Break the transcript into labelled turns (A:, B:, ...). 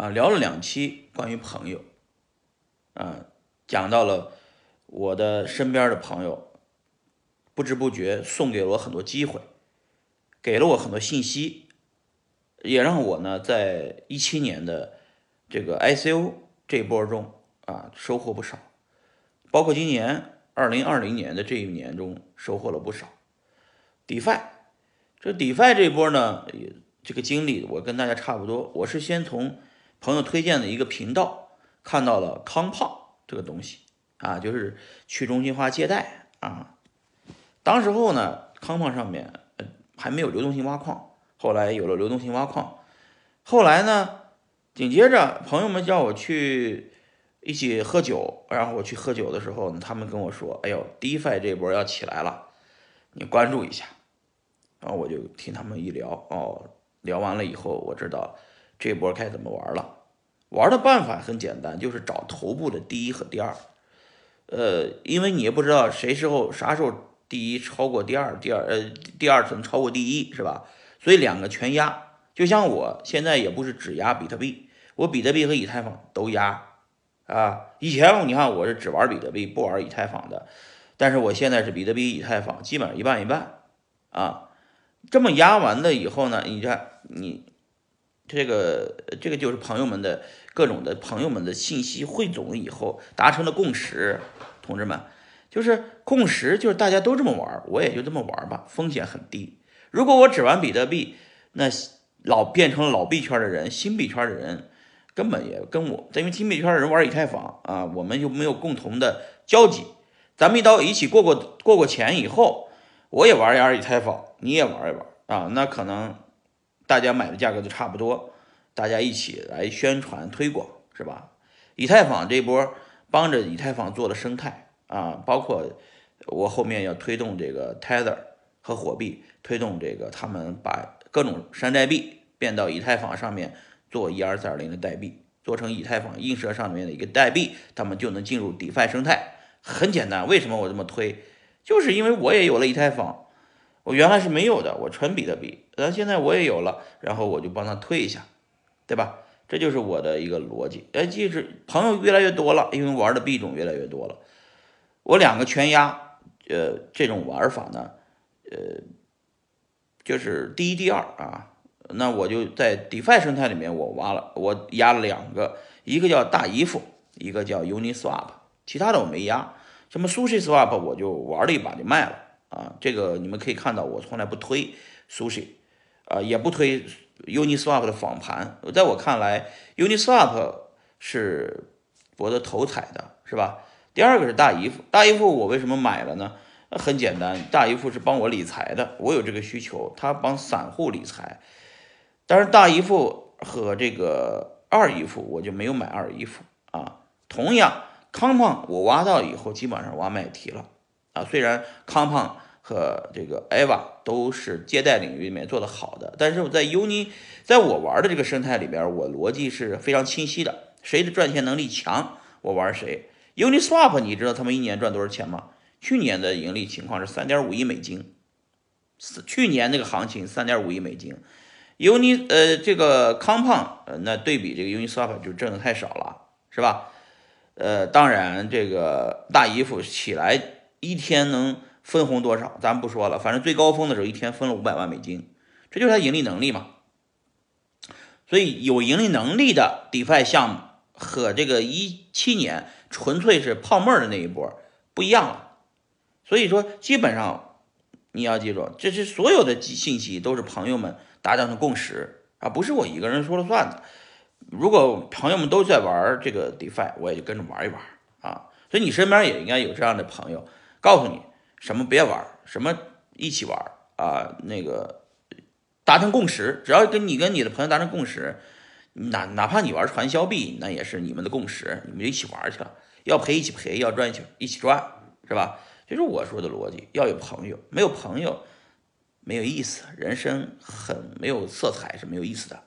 A: 啊，聊了两期关于朋友，啊，讲到了我的身边的朋友，不知不觉送给了我很多机会，给了我很多信息，也让我呢在一七年的这个 ICO 这波中啊收获不少，包括今年二零二零年的这一年中收获了不少。DeFi，这 DeFi 这波呢，这个经历我跟大家差不多，我是先从朋友推荐的一个频道看到了康胖这个东西啊，就是去中心化借贷啊。当时候呢，康胖上面还没有流动性挖矿，后来有了流动性挖矿，后来呢，紧接着朋友们叫我去一起喝酒，然后我去喝酒的时候，他们跟我说：“哎呦，DeFi 这波要起来了，你关注一下。”然后我就听他们一聊，哦，聊完了以后，我知道这波该怎么玩了。玩的办法很简单，就是找头部的第一和第二。呃，因为你也不知道谁时候啥时候第一超过第二，第二呃第二层超过第一，是吧？所以两个全压。就像我现在也不是只压比特币，我比特币和以太坊都压啊。以前你看我是只玩比特币不玩以太坊的，但是我现在是比特币、以太坊基本上一半一半啊。这么压完了以后呢，你看你这个这个就是朋友们的各种的朋友们的信息汇总以后达成了共识，同志们，就是共识就是大家都这么玩，我也就这么玩吧，风险很低。如果我只玩比特币，那老变成了老币圈的人，新币圈的人根本也跟我，因为新币圈的人玩以太坊啊，我们又没有共同的交集，咱们一刀一起过过过过钱以后。我也玩一玩以太坊，你也玩一玩啊？那可能大家买的价格就差不多，大家一起来宣传推广，是吧？以太坊这波帮着以太坊做了生态啊，包括我后面要推动这个 Tether 和火币，推动这个他们把各种山寨币变到以太坊上面做一二三零的代币，做成以太坊映射上面的一个代币，他们就能进入 DeFi 生态。很简单，为什么我这么推？就是因为我也有了以太坊，我原来是没有的，我纯比特币，但现在我也有了，然后我就帮他推一下，对吧？这就是我的一个逻辑。哎，就是朋友越来越多了，因为玩的币种越来越多了，我两个全压，呃，这种玩法呢，呃，就是第一、第二啊。那我就在 DeFi 生态里面，我挖了，我压了两个，一个叫大姨夫，一个叫 Uniswap，其他的我没压。什么 Sushi Swap 我就玩了一把就卖了啊，这个你们可以看到我从来不推 Sushi，啊也不推 Uniswap 的仿盘，在我看来 Uniswap 是博得头彩的，是吧？第二个是大姨夫，大姨夫我为什么买了呢？很简单，大姨夫是帮我理财的，我有这个需求，他帮散户理财，但是大姨夫和这个二姨夫我就没有买二姨夫啊，同样。康胖我挖到以后，基本上挖卖提了虽然康胖和这个 Eva 都是借贷领域里面做的好的，但是我在 Uni，在我玩的这个生态里边，我逻辑是非常清晰的。谁的赚钱能力强，我玩谁。Uniswap，你知道他们一年赚多少钱吗？去年的盈利情况是三点五亿美金，去年那个行情三点五亿美金。Uni，呃，这个康胖，呃，那对比这个 Uniswap 就挣的太少了，是吧？呃，当然，这个大姨夫起来一天能分红多少，咱不说了。反正最高峰的时候，一天分了五百万美金，这就是他盈利能力嘛。所以有盈利能力的 DeFi 项目和这个一七年纯粹是泡沫的那一波不一样了。所以说，基本上你要记住，这是所有的信息都是朋友们达成的共识啊，不是我一个人说了算的。如果朋友们都在玩这个 DeFi，我也就跟着玩一玩啊。所以你身边也应该有这样的朋友，告诉你什么别玩，什么一起玩啊。那个达成共识，只要跟你跟你的朋友达成共识，哪哪怕你玩传销币，那也是你们的共识，你们就一起玩去了。要赔一起赔，要赚一起一起赚，是吧？这是我说的逻辑。要有朋友，没有朋友没有意思，人生很没有色彩是没有意思的。